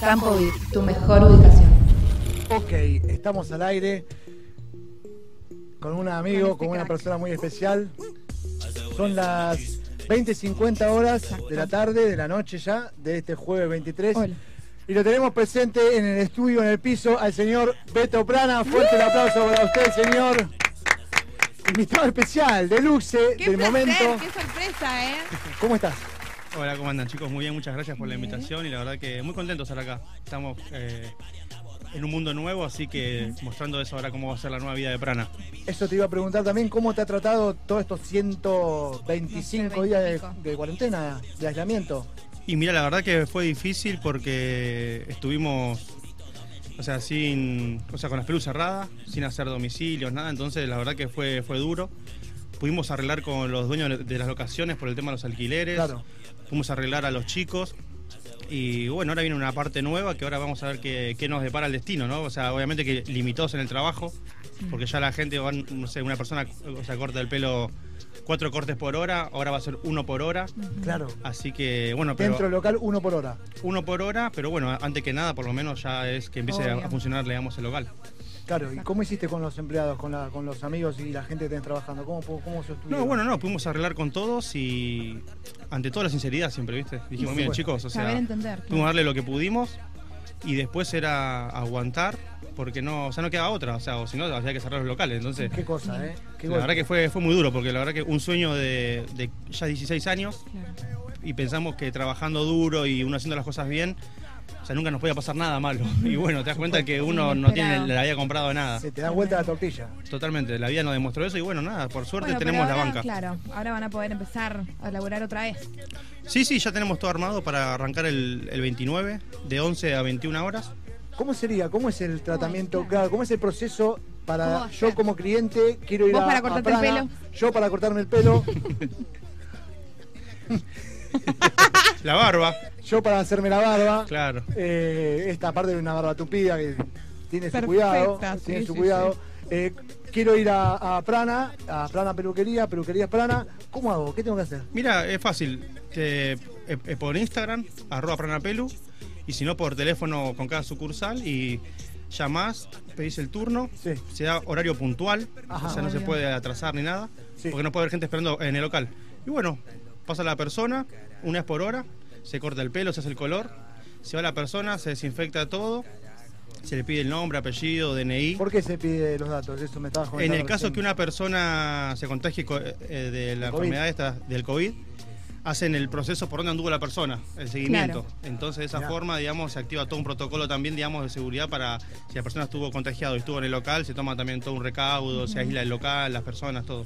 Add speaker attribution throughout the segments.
Speaker 1: Campo VIP, tu mejor ubicación.
Speaker 2: Ok, estamos al aire con un amigo, con una persona muy especial. Son las 20.50 horas de la tarde, de la noche ya, de este jueves 23.
Speaker 1: Hola.
Speaker 2: Y lo tenemos presente en el estudio, en el piso, al señor Beto Prana. Fuerte el aplauso para usted, señor. Invitado especial, deluxe,
Speaker 3: ¡Qué
Speaker 2: del
Speaker 3: placer!
Speaker 2: momento.
Speaker 3: ¡Qué sorpresa, eh!
Speaker 2: ¿Cómo estás?
Speaker 4: Hola, ¿cómo andan chicos? Muy bien, muchas gracias por la invitación y la verdad que muy contentos de estar acá. Estamos eh, en un mundo nuevo, así que mostrando eso ahora cómo va a ser la nueva vida de Prana.
Speaker 2: Eso te iba a preguntar también, ¿cómo te ha tratado todos estos 125 días de, cuarentena, de aislamiento?
Speaker 4: Y mira, la verdad que fue difícil porque estuvimos, o sea, sin, o sea, con las pelucas cerradas, sin hacer domicilios, nada, entonces la verdad que fue, fue duro. Pudimos arreglar con los dueños de las locaciones por el tema de los alquileres,
Speaker 2: Claro.
Speaker 4: pudimos arreglar a los chicos. Y bueno, ahora viene una parte nueva que ahora vamos a ver qué, qué nos depara el destino, ¿no? O sea, obviamente que limitados en el trabajo, porque ya la gente, va, no sé, una persona o sea, corta el pelo cuatro cortes por hora, ahora va a ser uno por hora.
Speaker 2: Claro.
Speaker 4: Así que, bueno, pero
Speaker 2: Dentro del local, uno por hora.
Speaker 4: uno por hora, pero bueno, antes que nada, por lo menos ya es que empiece a, a funcionar, digamos, el local.
Speaker 2: Claro, ¿y cómo hiciste con los empleados, con, la- con los amigos y la gente que tenés trabajando? ¿Cómo, cómo sostuvieron?
Speaker 4: No, bueno, no, pudimos arreglar con todos y ante todo la sinceridad siempre, ¿viste? Dijimos,
Speaker 2: Sí,
Speaker 4: miren
Speaker 2: bueno.
Speaker 4: chicos, o sea,
Speaker 3: Saber entender.
Speaker 4: pudimos darle lo que pudimos y después era aguantar porque no, o sea, no quedaba otra, o sea, o si no, había que cerrar los locales, entonces...
Speaker 2: Qué cosa, ¿eh? Qué
Speaker 4: La
Speaker 2: golpe.
Speaker 4: verdad que fue, fue muy duro, porque la verdad que un sueño de, de ya 16 años
Speaker 3: Claro.
Speaker 4: y pensamos que trabajando duro y uno haciendo las cosas bien, o sea, nunca nos podía pasar nada malo. Y bueno, te das cuenta que uno no tiene la había comprado nada.
Speaker 2: Se te da vuelta la tortilla.
Speaker 4: Totalmente, la vida nos demostró eso y bueno, nada, por suerte
Speaker 3: Bueno,
Speaker 4: tenemos la banca.
Speaker 3: Claro, ahora van a poder empezar a laburar otra vez.
Speaker 4: Sí, sí, ya tenemos todo armado para arrancar el, el 29, de 11 a 21 horas.
Speaker 2: ¿Cómo sería? ¿Cómo es el tratamiento?
Speaker 3: claro.
Speaker 2: Claro, ¿cómo es el proceso
Speaker 3: ¿Cómo va
Speaker 2: para yo como cliente quiero ir
Speaker 3: ¿Vos
Speaker 2: a
Speaker 3: para
Speaker 2: a
Speaker 3: cortarte el pelo?
Speaker 2: Yo para cortarme el pelo,
Speaker 4: La barba,
Speaker 2: yo para hacerme la barba.
Speaker 4: claro.
Speaker 2: Eh, esta parte de una barba tupida que tiene su cuidado.
Speaker 3: sí,
Speaker 2: tiene su
Speaker 3: sí,
Speaker 2: cuidado. Eh, quiero ir a, a Prana, a Prana Peluquería, Peluquerías Prana. ¿Cómo hago? ¿Qué tengo que hacer?
Speaker 4: Mira, es fácil. Eh, eh, por Instagram, arroba pranapelu, y si no por teléfono con cada sucursal y llamás, pedís el turno,
Speaker 2: Sí.
Speaker 4: se da horario puntual,
Speaker 2: Ajá.
Speaker 4: o sea, no se puede atrasar ni nada,
Speaker 2: Sí.
Speaker 4: porque no puede haber gente esperando en el local. Y bueno, pasa la persona, una vez por hora, se corta el pelo, se hace el color, se va la persona, se desinfecta todo, se le pide el nombre, apellido, DNI.
Speaker 2: ¿Por qué se pide los datos? Eso me estabas
Speaker 4: En el caso
Speaker 2: recién.
Speaker 4: que una persona se contagie co- eh, de la
Speaker 2: COVID.
Speaker 4: enfermedad esta, del COVID, hacen el proceso por donde anduvo la persona, el seguimiento.
Speaker 3: Claro.
Speaker 4: Entonces, de esa
Speaker 2: Mirá.
Speaker 4: forma, digamos, se activa todo un protocolo también, digamos, de seguridad para si la persona estuvo contagiada y estuvo en el local, se toma también todo un recaudo, se aísla el local, las personas, todo.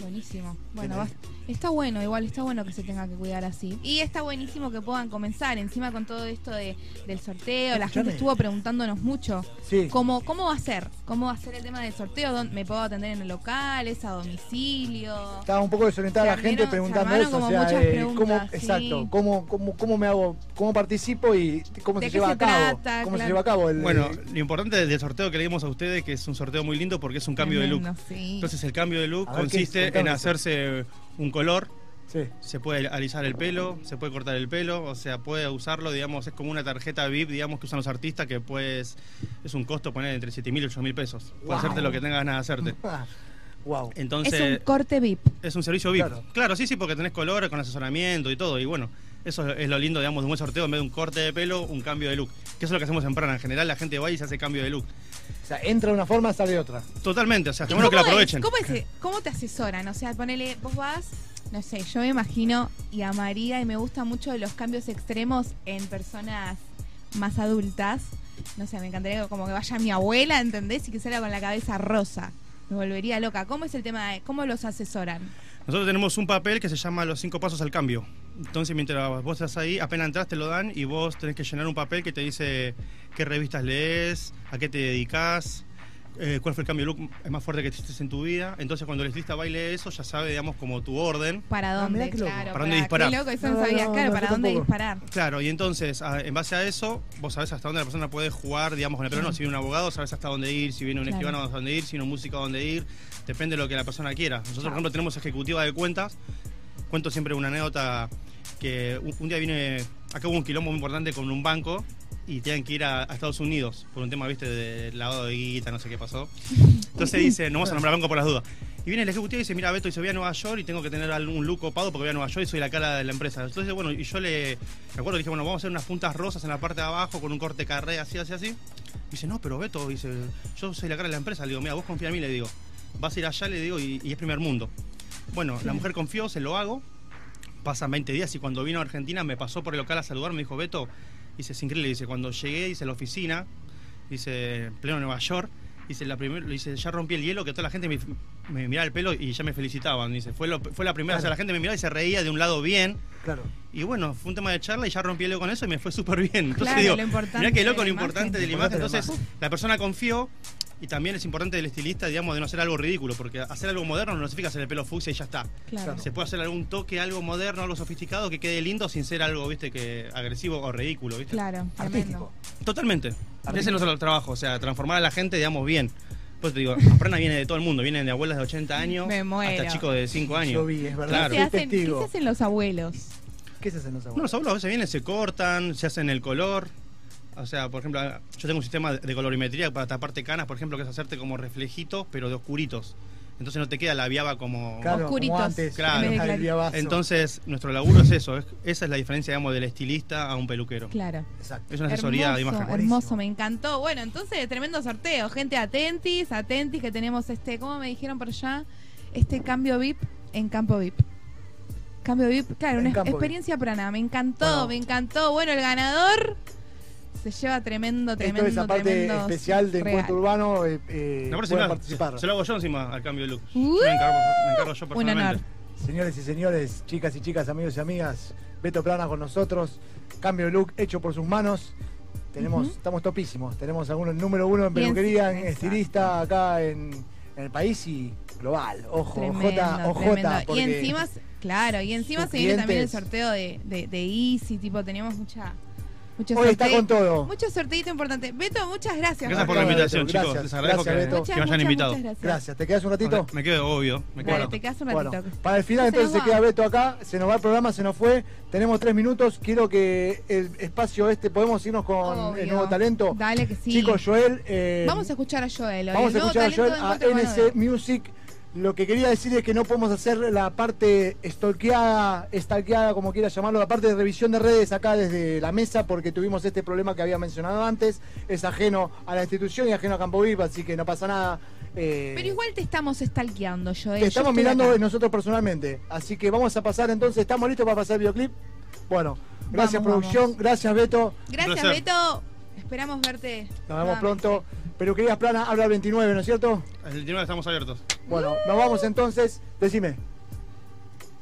Speaker 3: Buenísimo. Bueno, va- está bueno, igual está bueno que se tenga que cuidar así. Y está buenísimo que puedan comenzar, encima con todo esto de, del sorteo, la gente
Speaker 2: Escuchame.
Speaker 3: estuvo preguntándonos mucho.
Speaker 2: Sí.
Speaker 3: ¿Cómo, ¿Cómo va a ser? ¿Cómo va a ser el tema del sorteo? ¿Dónde- ¿Me puedo atender en el local? ¿Es a domicilio?
Speaker 2: Estaba un poco desorientada
Speaker 3: Se
Speaker 2: la gente
Speaker 3: armaron- se
Speaker 2: preguntando
Speaker 3: armaron
Speaker 2: eso. O
Speaker 3: como
Speaker 2: sea,
Speaker 3: muchas
Speaker 2: eh,
Speaker 3: preguntas,
Speaker 2: cómo,
Speaker 3: sí.
Speaker 2: exacto, cómo, cómo, cómo me hago, cómo participo y cómo
Speaker 3: ¿De
Speaker 2: se
Speaker 3: qué
Speaker 2: lleva
Speaker 3: se
Speaker 2: a cabo.
Speaker 3: trata?
Speaker 2: cómo se
Speaker 3: Claro.
Speaker 2: lleva a cabo el.
Speaker 4: Bueno, lo importante del sorteo que le dimos a ustedes, que es un sorteo muy lindo porque es un cambio de look.
Speaker 3: Tremendo, sí.
Speaker 4: Entonces, el cambio de look
Speaker 2: A ver, ¿qué es?
Speaker 4: En hacerse un color,
Speaker 2: sí.
Speaker 4: Se puede alisar el pelo, se puede cortar el pelo, o sea, puede usarlo, digamos, es como una tarjeta VIP, digamos, que usan los artistas, que pues es un costo poner entre 7 mil y 8 mil pesos. Puede
Speaker 2: Wow.
Speaker 4: hacerte lo que tengas ganas de hacerte.
Speaker 2: wow.
Speaker 4: Entonces,
Speaker 3: es un corte VIP.
Speaker 4: es un servicio VIP.
Speaker 2: Claro.
Speaker 4: Claro. sí, sí, porque tenés color con asesoramiento y todo, y bueno, eso es lo lindo, digamos, de un buen sorteo, en vez de un corte de pelo, un cambio de look. Que eso es lo que hacemos en Prana, en general la gente va y se hace cambio de look.
Speaker 2: O sea, entra de una forma, sale de otra.
Speaker 4: Totalmente, o sea,
Speaker 3: ¿Y
Speaker 4: está bueno que lo
Speaker 3: es?
Speaker 4: aprovechen.
Speaker 3: ¿Cómo, es- cómo te asesoran? O sea, ponele, vos vas, no sé, yo me imagino y amaría y me gustan mucho los cambios extremos en personas más adultas. No sé, me encantaría como que vaya mi abuela, ¿entendés? Y que salga con la cabeza rosa. Me volvería loca. ¿Cómo es el tema de cómo los asesoran?
Speaker 4: Nosotros tenemos un papel que se llama Los cinco pasos al cambio. Entonces, mientras vos estás ahí, apenas entras, te lo dan y vos tenés que llenar un papel que te dice qué revistas lees, a qué te dedicas, eh, cuál fue el cambio de look más fuerte que hiciste en tu vida. Entonces, cuando el estilista baile eso, ya sabe, digamos, como tu orden.
Speaker 3: ¿Para
Speaker 2: Ah,
Speaker 3: dónde? Claro,
Speaker 4: ¿Para dónde disparar?
Speaker 3: Qué loco, eso no,
Speaker 2: No,
Speaker 3: sabía.
Speaker 2: no,
Speaker 3: claro,
Speaker 2: no,
Speaker 3: ¿para dónde
Speaker 2: tampoco.
Speaker 3: disparar?
Speaker 4: Claro, y entonces, a- en base a eso, vos sabés hasta dónde la persona puede jugar, digamos, con el pelo. No, si viene un abogado, sabés hasta dónde ir, si viene un
Speaker 3: Claro.
Speaker 4: escribano, hasta dónde ir, si viene un músico, a dónde ir. Depende de lo que la persona quiera. Nosotros, por ejemplo, tenemos ejecutiva de cuentas. Cuento siempre una anécdota que un, un día vine, acá hubo un quilombo muy importante con un banco y tenían que ir a, a Estados Unidos por un tema, viste, de lavado de guita, no sé qué pasó. Entonces dice, no vamos a nombrar banco por las dudas. Y viene el ejecutivo y dice, mira, Beto, dice, voy a Nueva York y tengo que tener algún look copado porque voy a Nueva York y soy la cara de la empresa. Entonces, bueno, y yo le, me acuerdo, dije, bueno, vamos a hacer unas puntas rosas en la parte de abajo con un corte carré, así, así, así. Y dice, no, pero Beto, dice, yo soy la cara de la empresa. Le digo, mira, vos confía en mí, le digo. Vas a ir allá, le digo, y, y es primer mundo. Bueno, la mujer confió, se lo hago. Pasan 20 días y cuando vino a Argentina me pasó por el local a saludar, me dijo, Beto, dice, es increíble, dice, cuando llegué, dice, a la oficina, dice, en pleno Nueva York, dice, la primer, dice, ya rompí el hielo, que toda la gente me, me miraba el pelo y ya me felicitaban, dice, fue, lo- fue la primera, o sea, la gente me miraba y se reía de un lado bien,
Speaker 2: Claro.
Speaker 4: y bueno, fue un tema de charla y ya rompí el hielo con eso y me fue súper bien. Entonces
Speaker 3: Claro,
Speaker 4: digo,
Speaker 3: lo importante
Speaker 4: mirá qué loco lo importante de la imagen.
Speaker 2: de la
Speaker 4: Entonces, la persona confió y también es importante del estilista, digamos, de no hacer algo ridículo, porque hacer algo moderno no significa hacer el pelo fucsia y ya está.
Speaker 3: Claro.
Speaker 4: Se puede hacer algún toque, algo moderno, algo sofisticado que quede lindo sin ser algo, viste, que agresivo o ridículo, viste.
Speaker 3: Claro,
Speaker 2: Artístico.
Speaker 4: Totalmente.
Speaker 2: Artístico.
Speaker 4: Ese es nuestro trabajo, o sea, transformar a la gente, digamos, bien. Pues te digo, Prana viene de todo el mundo, vienen de abuelas de 80 años
Speaker 3: Me muero.
Speaker 4: hasta chicos de 5 años.
Speaker 2: Yo vi, es verdad.
Speaker 4: Claro.
Speaker 3: ¿Qué,
Speaker 2: Soy
Speaker 3: hacen, ¿Qué se hacen los abuelos?
Speaker 2: ¿Qué se hacen los
Speaker 4: No,
Speaker 2: abuelos?
Speaker 4: los abuelos a veces vienen, se cortan, se hacen el color. O sea, por ejemplo, yo tengo un sistema de colorimetría para taparte canas, por ejemplo, que es hacerte como reflejitos, pero de oscuritos. Entonces no te queda la viaba como...
Speaker 2: Claro,
Speaker 3: Oscuritos,
Speaker 2: como antes.
Speaker 4: Claro.
Speaker 3: en de.
Speaker 4: Entonces, nuestro laburo es eso. es- esa es la diferencia, digamos, del estilista a un peluquero.
Speaker 3: Claro.
Speaker 2: Exacto.
Speaker 4: Es una asesoría de
Speaker 3: hermoso,
Speaker 4: imagen.
Speaker 2: Buenísimo.
Speaker 3: hermoso, me encantó. Bueno, entonces, tremendo sorteo. Gente, atentis, atentis, que tenemos este, ¿cómo me dijeron por allá? Este cambio VIP en Campo VIP. Cambio VIP, claro,
Speaker 2: En
Speaker 3: una experiencia prana. Me encantó,
Speaker 2: Bueno.
Speaker 3: me encantó. Bueno, el ganador se lleva tremendo, tremendo,
Speaker 2: Esto es aparte
Speaker 3: tremendo
Speaker 2: especial de. Encuentro Urbano. Eh, eh, pueden
Speaker 4: próxima,
Speaker 2: participar.
Speaker 4: se, se lo hago yo encima al cambio de look.
Speaker 3: Uh,
Speaker 4: me, encargo, me encargo yo
Speaker 3: Un
Speaker 4: personalmente.
Speaker 3: honor.
Speaker 2: Señores y señores, chicas y chicas, amigos y amigas, Beto Plana con nosotros. Cambio de look hecho por sus manos. Tenemos, estamos topísimos. Tenemos algunos número uno en peluquería, en estilista acá en, en el país y global. Ojo,
Speaker 3: Tremendo,
Speaker 2: ojota, ojota.
Speaker 3: tremendo. Y encima, claro, y encima se viene también el sorteo de, de, de Easy, tipo, tenemos mucha...
Speaker 2: Hoy está con todo.
Speaker 3: Mucho sorteito importante. Beto, muchas gracias.
Speaker 4: Gracias por la invitación,
Speaker 2: Beto.
Speaker 4: chicos.
Speaker 2: Gracias,
Speaker 4: Les agradezco
Speaker 2: gracias,
Speaker 4: que,
Speaker 2: Beto.
Speaker 4: Que me hayan
Speaker 3: muchas,
Speaker 4: invitado.
Speaker 3: muchas gracias.
Speaker 2: Gracias. ¿Te quedas un ratito?
Speaker 4: Me quedo obvio. Me quedo acá.
Speaker 3: te quedas un
Speaker 2: Bueno,
Speaker 3: ratito.
Speaker 2: para el final entonces se queda Beto acá, se nos va el programa, se nos fue, tenemos tres minutos, quiero que el espacio este, podemos irnos con
Speaker 3: Obvio.
Speaker 2: el nuevo talento.
Speaker 3: Dale que sí.
Speaker 2: Chicos, Joel, eh,
Speaker 3: Vamos a escuchar a Joel. hoy,
Speaker 2: vamos a escuchar a Joel a NC Music. Lo que quería decir es que no podemos hacer la parte stalkeada, stalkeada, como quieras llamarlo, la parte de revisión de redes acá desde la mesa, porque tuvimos este problema que había mencionado antes. Es ajeno a la institución y ajeno a Campo Viva, así que no pasa nada. Eh,
Speaker 3: Pero igual te estamos stalkeando, Joel.
Speaker 2: te estamos
Speaker 3: Yo
Speaker 2: mirando
Speaker 3: acá.
Speaker 2: nosotros personalmente. Así que vamos a pasar entonces. ¿Estamos listos para pasar el videoclip? Bueno, gracias
Speaker 3: Vamos,
Speaker 2: producción,
Speaker 3: vamos.
Speaker 2: gracias Beto.
Speaker 3: Gracias. Beto. Esperamos verte.
Speaker 2: Nos vemos pronto. Peluquerías Plana habla el 29, ¿no es cierto?
Speaker 4: El 29 estamos abiertos.
Speaker 2: Bueno, nos vamos entonces. Decime.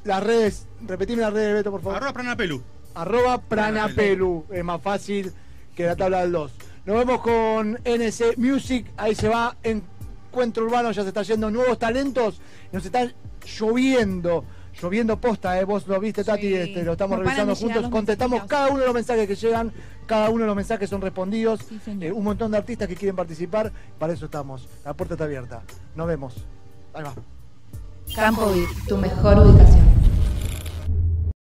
Speaker 2: Las redes, repetime las redes, Beto, por favor.
Speaker 4: Arroba Prana Pelu.
Speaker 2: Arroba Pranapelu. Es más fácil que la tabla del 2. Nos vemos con NC Music. Ahí se va. Encuentro Urbano. Ya se está yendo nuevos talentos. Nos están lloviendo. Lloviendo posta, ¿eh? vos lo viste, Tati,
Speaker 3: Sí.
Speaker 2: este, lo estamos
Speaker 3: No
Speaker 2: revisando juntos. Contestamos cada uno de los mensajes que llegan. Cada uno de los mensajes son respondidos.
Speaker 3: Sí.
Speaker 2: Eh, un montón de artistas que quieren participar. Para eso estamos. La puerta está abierta. Nos vemos. Ahí va.
Speaker 1: Campo VIP, tu mejor ubicación.